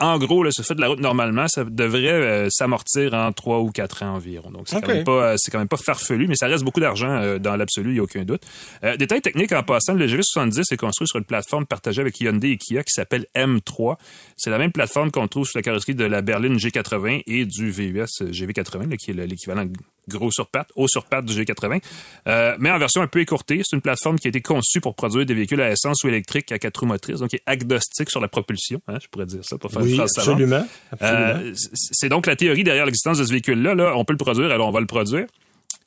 en gros, là, ça fait de la route normalement, ça devrait euh, s'amortir en trois ou quatre ans environ. Donc, c'est quand même pas, euh, c'est quand même pas farfelu, mais ça reste beaucoup d'argent euh, dans l'absolu, il n'y a aucun doute. Euh, détail technique en passant, le GV70 est construit sur une plateforme partagée avec Hyundai et Kia qui s'appelle M3. C'est la même plateforme qu'on trouve sur la carrosserie de la berline G80 et du VUS GV80, là, qui est le- l'équivalent gros sur pattes, haut sur pattes du G80, euh, mais en version un peu écourtée. C'est une plateforme qui a été conçue pour produire des véhicules à essence ou électrique à quatre roues motrices, donc qui est agnostique sur la propulsion, hein, je pourrais dire ça pour faire une Oui, phrase savante. absolument. absolument. Euh, c- c'est donc la théorie derrière l'existence de ce véhicule-là. Là, on peut le produire, alors on va le produire.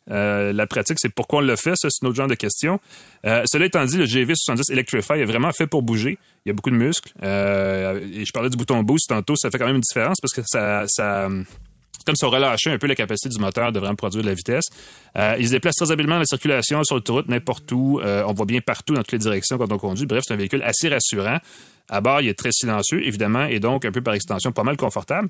Euh, la pratique, c'est pourquoi on le fait, ça, c'est un autre genre de question. Euh, cela étant dit, le GV70 Electrify est vraiment fait pour bouger. Il y a beaucoup de muscles. Euh, et je parlais du bouton boost tantôt, ça fait quand même une différence parce que ça, comme si on relâchait un peu la capacité du moteur de vraiment produire de la vitesse. Euh, il se déplace très habilement dans la circulation, sur l'autoroute, n'importe où. Euh, on voit bien partout, dans toutes les directions quand on conduit. Bref, c'est un véhicule assez rassurant. À bord, il est très silencieux, évidemment, et donc un peu par extension pas mal confortable.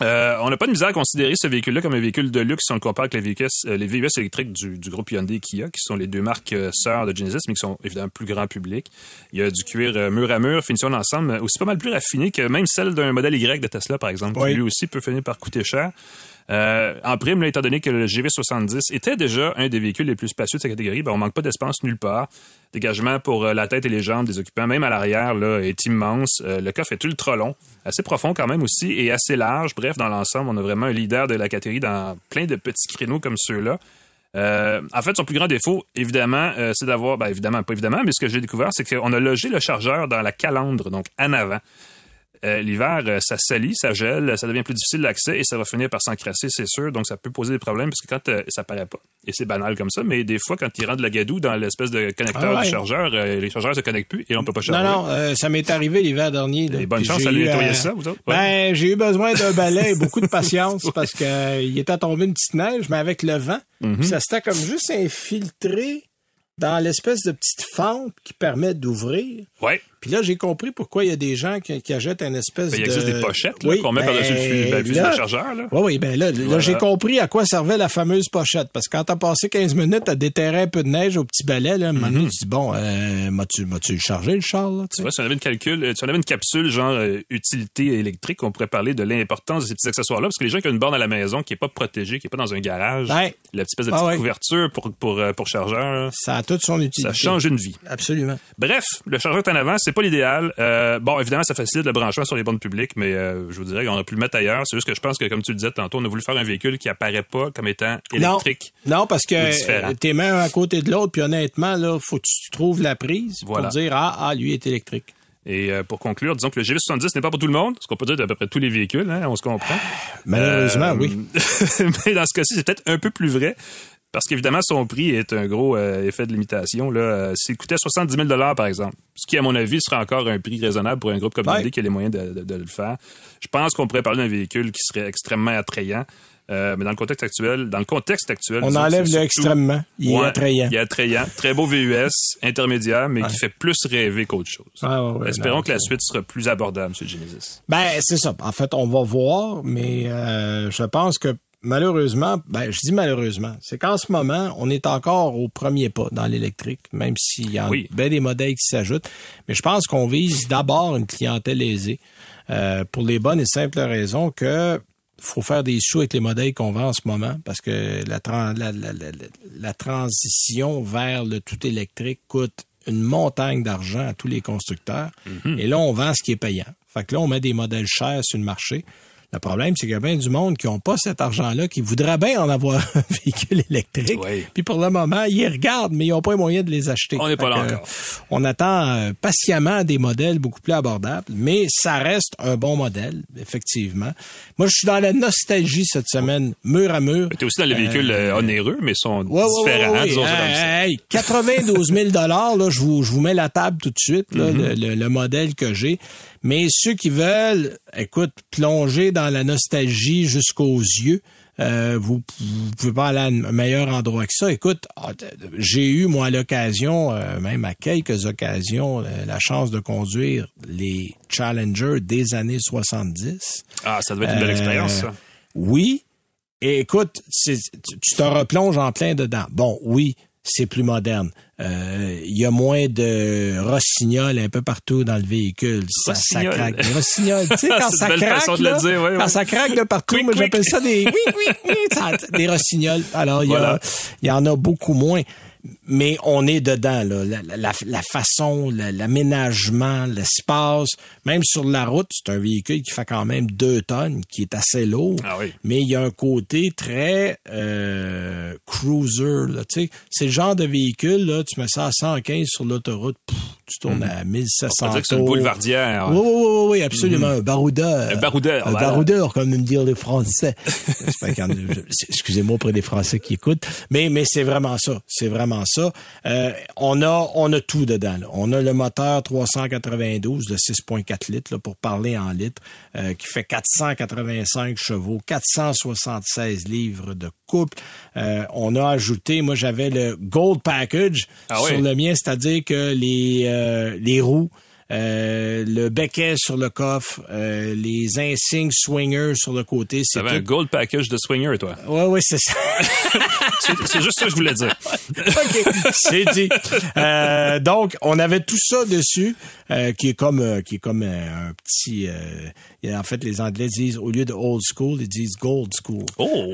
Euh, on n'a pas de misère à considérer ce véhicule-là comme un véhicule de luxe si on le compare avec les VUS, euh, les VUS électriques du, du groupe Hyundai Kia, qui sont les deux marques euh, sœurs de Genesis, mais qui sont évidemment plus grand public. Il y a du cuir euh, mur à mur, finition d'ensemble, aussi pas mal plus raffiné que même celle d'un modèle Y de Tesla, par exemple, Oui. qui lui aussi peut finir par coûter cher. Euh, en prime, étant donné que le GV70 était déjà un des véhicules les plus spacieux de sa catégorie, ben, on manque pas d'espace nulle part. Dégagement pour euh, la tête et les jambes des occupants, même à l'arrière, là, est immense. Euh, le coffre est ultra long, assez profond quand même aussi, et assez large. Bref, dans l'ensemble, on a vraiment un leader de la catégorie dans plein de petits créneaux comme ceux-là. En fait, son plus grand défaut, évidemment, c'est d'avoir, ben évidemment, pas évidemment, mais ce que j'ai découvert, c'est qu'on a logé le chargeur dans la calandre, donc en avant. Euh, L'hiver, euh, ça salit, ça gèle, ça devient plus difficile d'accès et ça va finir par s'encrasser, c'est sûr. Donc, ça peut poser des problèmes parce que quand euh, ça paraît pas, et c'est banal comme ça, mais des fois, quand il rentre de la gadoue dans l'espèce de connecteur Ah ouais. du chargeur, les chargeurs se connectent plus et on peut pas charger. Non, non, ça m'est arrivé l'hiver dernier. Et bonne chance à eu, nettoyer euh, ça, vous autres? Ouais. Ben, j'ai eu besoin d'un balai et beaucoup de patience parce que euh, il était tombé une petite neige, mais avec le vent, Mhm. ça s'était comme juste infiltré dans l'espèce de petite fente qui permet d'ouvrir. Ouais. Puis là, j'ai compris pourquoi il y a des gens qui, qui achètent une espèce Ben, il de... existe des pochettes là, Oui, qu'on met ben, par-dessus le ben, le fusil là- de chargeur. Là. Oui, oui, ben là, là, j'ai compris à quoi servait la fameuse pochette. Parce que quand t'as passé 15 minutes à déterrer un peu de neige au petit balai, là, un moment donné, tu dis, bon, euh, m'as-tu, m'as-tu chargé le char, là? tu vois, si on avait une calcul, euh, si on avait une capsule genre euh, utilité électrique, on pourrait parler de l'importance de ces petits accessoires-là, parce que les gens qui ont une borne à la maison qui est pas protégée, qui est pas dans un garage, la petite espèce de Ah petite ouais. couverture pour pour euh, pour chargeur, là, Ça a toute son utilité. ça change une vie. Absolument. Bref, le chargeur est en avant, c'est pas l'idéal. Euh, bon, évidemment, ça facilite le branchement sur les bornes publiques, mais euh, je vous dirais qu'on a pu le mettre ailleurs. C'est juste que je pense que, comme tu le disais tantôt, on a voulu faire un véhicule qui apparaît pas comme étant électrique. Non, non parce que euh, tes mains à côté de l'autre, puis honnêtement, là, faut que tu trouves la prise Voilà. pour dire, ah, ah, lui est électrique. Et pour conclure, disons que le GV70 n'est pas pour tout le monde, ce qu'on peut dire d'à peu près tous les véhicules, hein, on se comprend. Malheureusement, Euh, oui. mais dans ce cas-ci, c'est peut-être un peu plus vrai. Parce qu'évidemment, son prix est un gros euh, effet de limitation. Là. Euh, S'il coûtait 70 000 par exemple, ce qui, à mon avis, serait encore un prix raisonnable pour un groupe comme Ouais. Qui a les moyens de, de- de le faire, je pense qu'on pourrait parler d'un véhicule qui serait extrêmement attrayant. Euh, mais dans le contexte actuel, dans le contexte actuel, On enlève le extrêmement. Il est attrayant. Il est attrayant. Très beau VUS, intermédiaire, mais qui fait plus rêver qu'autre chose. Ah, ouais, Espérons non, que la suite sera plus abordable, M. Genesis. Ben, c'est ça. En fait, on va voir, mais euh, je pense que malheureusement, ben, je dis malheureusement, c'est qu'en ce moment, on est encore au premier pas dans l'électrique, même s'il y a bien des modèles qui s'ajoutent. Mais je pense qu'on vise d'abord une clientèle aisée, euh, pour les bonnes et simples raisons que faut faire des sous avec les modèles qu'on vend en ce moment parce que la, la, la, la transition vers le tout électrique coûte une montagne d'argent à tous les constructeurs. Mm-hmm. Et là, on vend ce qui est payant. Fait que là, on met des modèles chers sur le marché. Le problème, c'est qu'il y a bien du monde qui n'ont pas cet argent-là, qui voudrait bien en avoir un véhicule électrique. Puis pour le moment, ils regardent, mais ils n'ont pas les moyens de les acheter. On n'est pas là encore. on attend euh, patiemment des modèles beaucoup plus abordables, mais ça reste un bon modèle, effectivement. Moi, je suis dans la nostalgie cette semaine, mur à mur. Tu es aussi dans les véhicules euh, euh, onéreux, mais sont différents. Hein, 92 000 là, je vous, je vous mets la table tout de suite, mm-hmm. le, le modèle que j'ai. Mais ceux qui veulent, écoute, plonger dans la nostalgie jusqu'aux yeux, euh, vous, vous pouvez pas aller à un meilleur endroit que ça. Écoute, ah, j'ai eu, moi, l'occasion, euh, même à quelques occasions, euh, la chance de conduire les Challenger des années 70. Ah, ça devait être une belle expérience, ça. Oui. Et écoute, tu te replonges en plein dedans. Bon, oui, c'est plus moderne. Euh, il y a moins de rossignol un peu partout dans le véhicule. Ça, ça craque. rossignol, tu sais, quand ça craque, là, quand ça craque de partout, moi j'appelle ça des oui, oui, oui, des rossignols. Alors, il y, y en a beaucoup moins mais on est dedans, là. La, la, façon, l'aménagement, l'espace, même sur la route, c'est un véhicule qui fait quand même deux tonnes, qui est assez lourd, ah mais il y a un côté très euh, cruiser. C'est le genre de véhicule, là, tu mets ça à 115 sur l'autoroute, tu tournes mhm. à 1700 On c'est une boulevardière. Oui, oui, oui, absolument. Mhm. Un baroudeur. Un baroudeur. Un baroudeur, comme me dire les Français. Excusez-moi auprès des Français qui écoutent. Mais, mais c'est vraiment ça. C'est vraiment ça. Euh, on a, on a tout dedans. On a le moteur 392 de 6.4 litres, là, pour parler en litres, euh, qui fait 485 chevaux, 476 livres de couple. Euh, on a ajouté, moi j'avais le Gold Package ah sur le mien, c'est-à-dire que les les roues, euh, le becquet sur le coffre, euh, les insignes swinger sur le côté. C'est un gold package de swinger, toi. Oui, oui, c'est ça. c'est juste ça que je voulais dire. OK, c'est dit. Euh, donc, on avait tout ça dessus, qui est comme qui est comme un petit... en fait, les Anglais disent, au lieu de old school, ils disent gold school. Oh!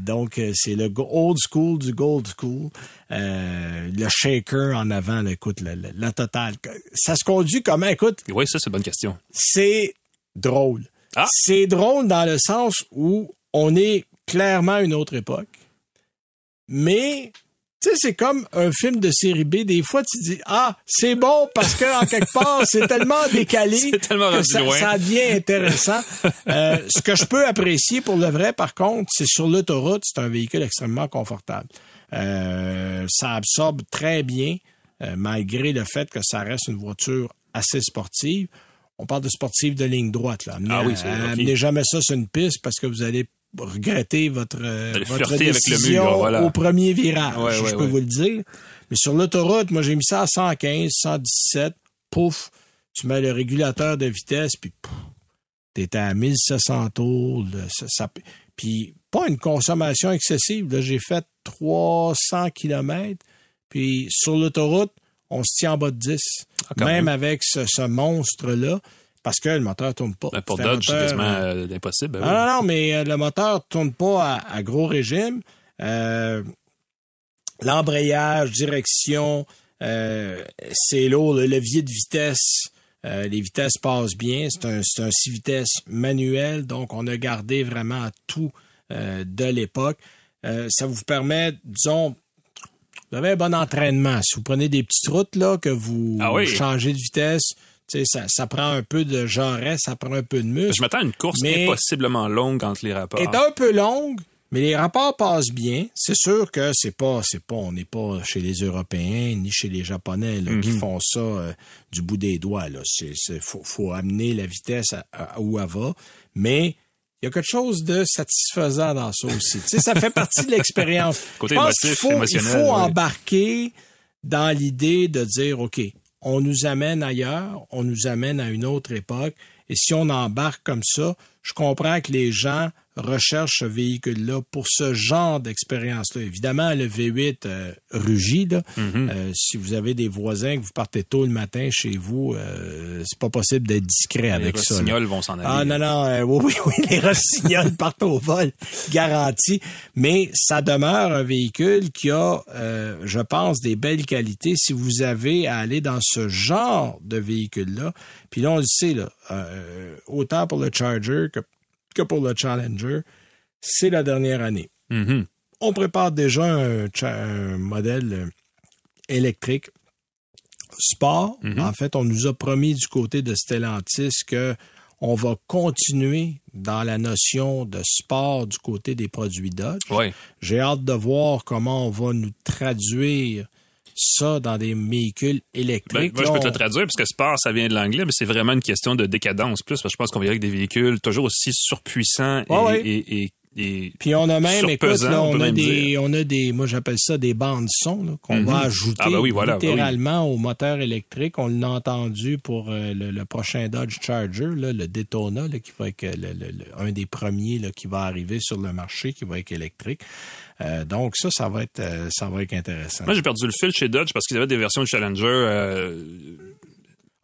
donc, c'est le old school du gold school. le shaker en avant, écoute, la totale. Ça se conduit comment? Écoute. Oui, ça, c'est une bonne question. C'est drôle. Ah. C'est drôle dans le sens où on est clairement une autre époque. Mais, tu sais, c'est comme un film de série B. Des fois, tu dis, ah, c'est bon parce que, en quelque part, c'est tellement décalé tellement que ça, ça, devient intéressant. Euh, ce que je peux apprécier pour le vrai, par contre, c'est sur l'autoroute, c'est un véhicule extrêmement confortable. Euh, ça absorbe très bien, euh, malgré le fait que ça reste une voiture assez sportive. On parle de sportive de ligne droite. Là. Amenez, ah oui, amenez jamais ça sur une piste parce que vous allez regretter votre, votre décision avec le au premier virage, je peux vous le dire. Mais sur l'autoroute, moi, j'ai mis ça à 115, 117, pouf, tu mets le régulateur de vitesse, puis t'es à 1700 tours. ça, puis pas une consommation excessive. J'ai fait 300 km, puis sur l'autoroute, on se tient en bas de 10. Ah, même, avec ce, monstre-là, parce que le moteur tourne pas. Ben, pour Dodge, c'est quasiment euh, impossible. Ben non, non, mais euh, le moteur tourne pas à, gros régime. Euh, l'embrayage, direction, c'est lourd. Le levier de vitesse, les vitesses passent bien. C'est un, un 6 vitesses manuel, donc on a gardé vraiment tout de l'époque. ça vous permet, disons, vous avez un bon entraînement. Si vous prenez des petites routes là, que vous ah changez de vitesse, ça, ça prend un peu de jarret, ça prend un peu de muscle. Je m'attends à une course impossiblement longue entre les rapports. est un peu longue, mais les rapports passent bien. C'est sûr que c'est pas, c'est pas, on n'est pas chez les Européens ni chez les Japonais là, qui mhm. font ça euh, du bout des doigts. Là, c'est, faut, faut amener la vitesse à, où elle va, mais il y a quelque chose de satisfaisant dans ça aussi. tu sais, ça fait partie de l'expérience. Côté émotif, il faut, il faut embarquer dans l'idée de dire, OK, on nous amène ailleurs, on nous amène à une autre époque, et si on embarque comme ça, je comprends que les gens recherche ce véhicule-là pour ce genre d'expérience-là. Évidemment, le V8 euh, rugit. Là. Mhm. Euh, si vous avez des voisins que vous partez tôt le matin chez vous, euh, c'est pas possible d'être discret avec les ça. là. rossignols vont s'en aller. Ah non, non, oui, oui, oui, les rossignols partent au vol, garanti. Mais ça demeure un véhicule qui a, je pense, des belles qualités si vous avez à aller dans ce genre de véhicule-là. Puis là, on le sait, là, autant pour le Charger que, que pour le Challenger, c'est la dernière année. Mhm. On prépare déjà un, modèle euh, électrique sport. Mhm. En fait, on nous a promis du côté de Stellantis que on va continuer dans la notion de sport du côté des produits Dodge. J'ai hâte de voir comment on va nous traduire ça dans des véhicules Ben, électriques. moi, je peux te le traduire parce que sport, ça vient de l'anglais, mais c'est vraiment une question de décadence plus. Parce que je pense qu'on verrait avec des véhicules toujours aussi surpuissants et, Ouais, ouais. et, et, et- Puis on a même, écoute, là, on a même des, on a des, moi j'appelle ça des bandes son qu'on Mhm. va ajouter Ah, oui, voilà, bah oui. littéralement au moteur électrique. On l'a entendu pour euh, le, le prochain Dodge Charger, là, le Daytona, là, qui va être le- le- un des premiers là, qui va arriver sur le marché, qui va être électrique. Euh, donc ça, ça va être, euh, ça va être intéressant. Moi, j'ai perdu le fil chez Dodge parce qu'ils avaient des versions de Challenger.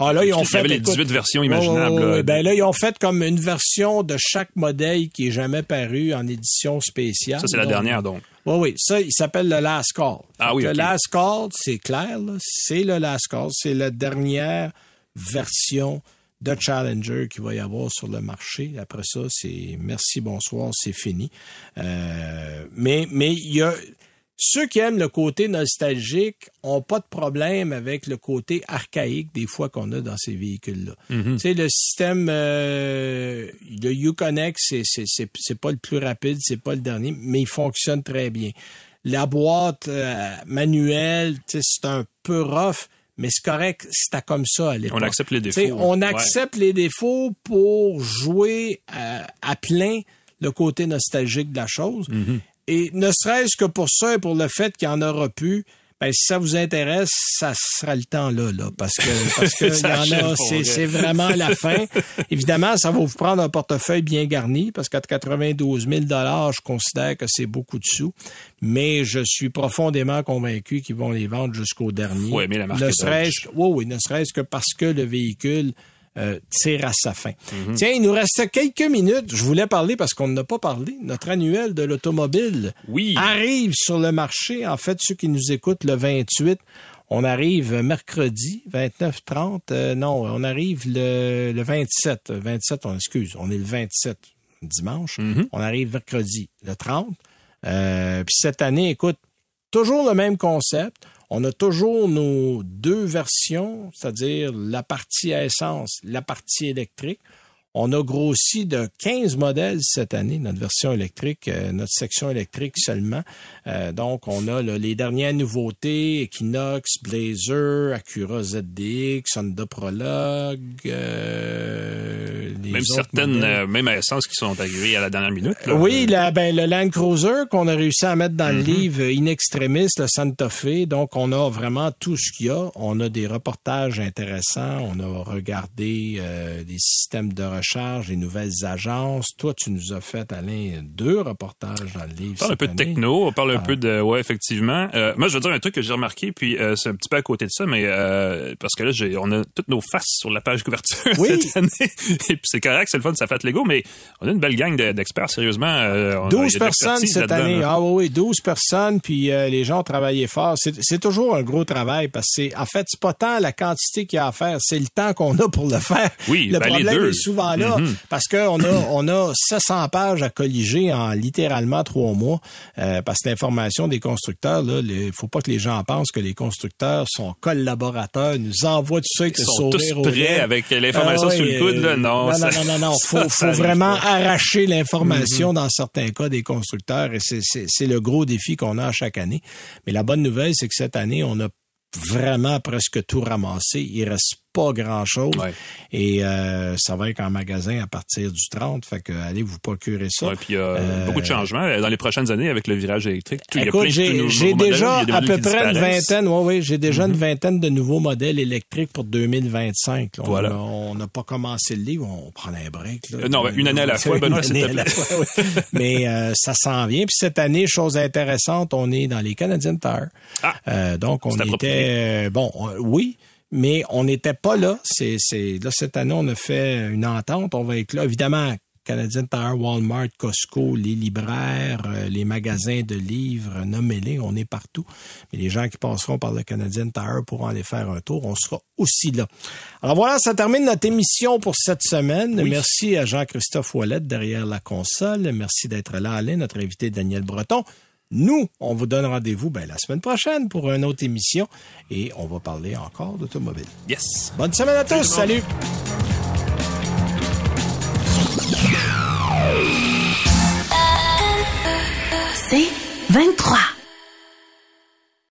Ah là, ils ont il y fait avait les écoute, 18 versions imaginables. Ouais, là. Ben là, ils ont fait comme une version de chaque modèle qui est jamais paru en édition spéciale. ça, c'est la dernière, donc. Oui, oui. Ça, il s'appelle le Last Call. Ah oui, Le ok. Last Call, c'est clair, là. c'est le Last Call. C'est la dernière version de Challenger qu'il va y avoir sur le marché. Après ça, c'est merci, bonsoir, c'est fini. Euh, mais mais il y a ceux qui aiment le côté nostalgique ont pas de problème avec le côté archaïque des fois qu'on a dans ces véhicules-là. Mhm. Tu sais, le système, euh, le Uconnect, c'est, c'est, c'est, c'est pas le plus rapide, c'est pas le dernier, mais il fonctionne très bien. La boîte euh, manuelle, tu sais, c'est un peu rough, mais c'est correct, c'était comme ça à l'époque. On accepte les défauts. on Ouais. accepte les défauts pour jouer à, à plein le côté nostalgique de la chose. Mhm. Et ne serait-ce que pour ça et pour le fait qu'il y en aura plus, ben, si ça vous intéresse, ça sera le temps là, là, parce que parce que y en a, c'est, vrai. c'est vraiment la fin. Évidemment, ça va vous prendre un portefeuille bien garni, parce qu'à 92 000 dollars, je considère que c'est beaucoup de sous, mais je suis profondément convaincu qu'ils vont les vendre jusqu'au dernier. Faut aimer la marque ne serait-ce, oui, oui, ne serait-ce que parce que le véhicule euh, tire à sa fin. Mhm. Tiens, il nous reste quelques minutes. Je voulais parler parce qu'on n'a pas parlé. Notre annuel de l'automobile Oui. arrive sur le marché. En fait, ceux qui nous écoutent le 28, on arrive mercredi 29 30 euh, non, on arrive le, le 27, 27 on excuse, on est le 27 dimanche. Mhm. On arrive mercredi le 30. Euh, puis cette année, écoute, toujours le même concept. On a toujours nos deux versions, c'est-à-dire la partie à essence, la partie électrique. On a grossi de 15 modèles cette année, notre version électrique, euh, notre section électrique seulement. Euh, donc, on a là, les dernières nouveautés, Equinox, Blazer, Acura ZDX, Honda Prologue. euh, les Même certaines, même à essence qui sont arrivées à la dernière minute. là. Oui, la, ben, le Land Cruiser qu'on a réussi à mettre dans Mm-hmm. le livre In Extremis, le Santa Fe. Donc, on a vraiment tout ce qu'il y a. On a des reportages intéressants. On a regardé euh, des systèmes de recharge, les nouvelles agences. Toi, tu nous as fait, Alain, deux reportages dans le livre. On parle un peu de techno, on parle un Ah. peu de ouais effectivement. Euh, moi je veux dire un truc que j'ai remarqué puis euh, c'est un petit peu à côté de ça mais euh, parce que là j'ai on a toutes nos faces sur la page couverture Oui. cette année et puis c'est correct, c'est le fun, ça fait Lego mais on a une belle gang de- d'experts sérieusement. euh, on a- il y a 12 de personnes cette année. là. Ah oui, oui, 12 personnes, puis euh, les gens ont travaillé fort. C'est toujours un gros travail parce que c'est en fait, c'est pas tant la quantité qu'il y a à faire, c'est le temps qu'on a pour le faire. Oui, le ben, les problème deux. est souvent Mhm. parce qu'on a on a 700 pages à colliger en littéralement trois mois euh, parce que l'information des constructeurs il faut pas que les gens pensent que les constructeurs sont collaborateurs, nous envoient tout ça avec Ils le sont tous sourire prêts avec l'information Ah sur oui, le coude là, non. non, ça- non, non, non, faut, ça faut arrive vraiment pas. Arracher l'information dans certains cas des constructeurs et c'est- le gros défi qu'on a chaque année. Mais la bonne nouvelle, c'est que cette année, on a vraiment presque tout ramassé. Il reste pas grand-chose. Ouais. Et euh, ça va être en magasin à partir du 30. Fait que allez vous procurer ça. Ouais, puis il y a Euh, beaucoup de changements euh, dans les prochaines années avec le virage électrique. Tout- Écoute, j'ai déjà à peu près une vingtaine, ouais, oui, j'ai déjà une vingtaine de nouveaux modèles électriques pour 2025. là. On Voilà. On n'a pas commencé le livre, on prend un break. là. Euh, non, une année à la fois, Benoît, Une s'il te plaît. fois, oui. Mais euh, ça s'en vient. Puis cette année, chose intéressante, on est dans les Canadian Tire. Ah! Euh, donc, on approprié. était... euh, bon, on- oui, mais on n'était pas là. C'est, c'est, là, cette année, on a fait une entente. On va être là. Évidemment, Canadian Tire, Walmart, Costco, les libraires, euh, les magasins de livres, nommez-les, on est partout. Mais les gens qui passeront par le Canadian Tire pourront aller faire un tour. On sera aussi là. Alors voilà, ça termine notre émission pour cette semaine. Merci à Jean-Christophe Ouellette derrière la console. Merci d'être là, Alain, notre invité Daniel Breton. Nous, on vous donne rendez-vous ben, la semaine prochaine pour une autre émission et on va parler encore d'automobile. Yes. Bonne semaine à tous. Salut. C'est 23.